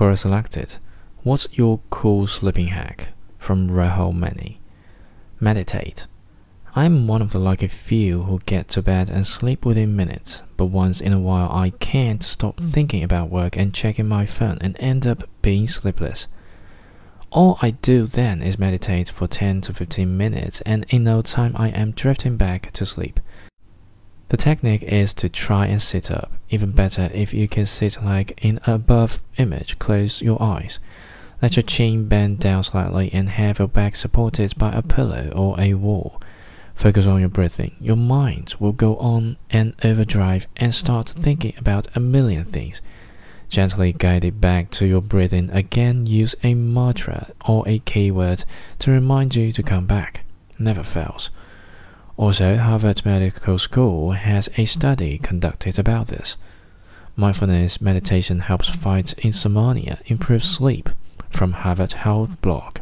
Quora selected. What's your cool sleeping hack? From Rahul Maney. Meditate. I'm one of the lucky few who get to bed and sleep within minutes, but once in a while I can't stop hmm. thinking about work and checking my phone and end up being sleepless. All I do then is meditate for 10 to 15 minutes, and in no time I am drifting back to sleep. The technique is to try and sit up. Even better if you can sit like in above image, close your eyes. Let your chin bend down slightly and have your back supported by a pillow or a wall. Focus on your breathing. Your mind will go on an overdrive and start thinking about a million things. Gently guide it back to your breathing. Again, use a mantra or a keyword to remind you to come back. Never fails. Also, Harvard Medical School has a study conducted about this. Mindfulness meditation helps fight insomnia, improve sleep. From Harvard Health Blog.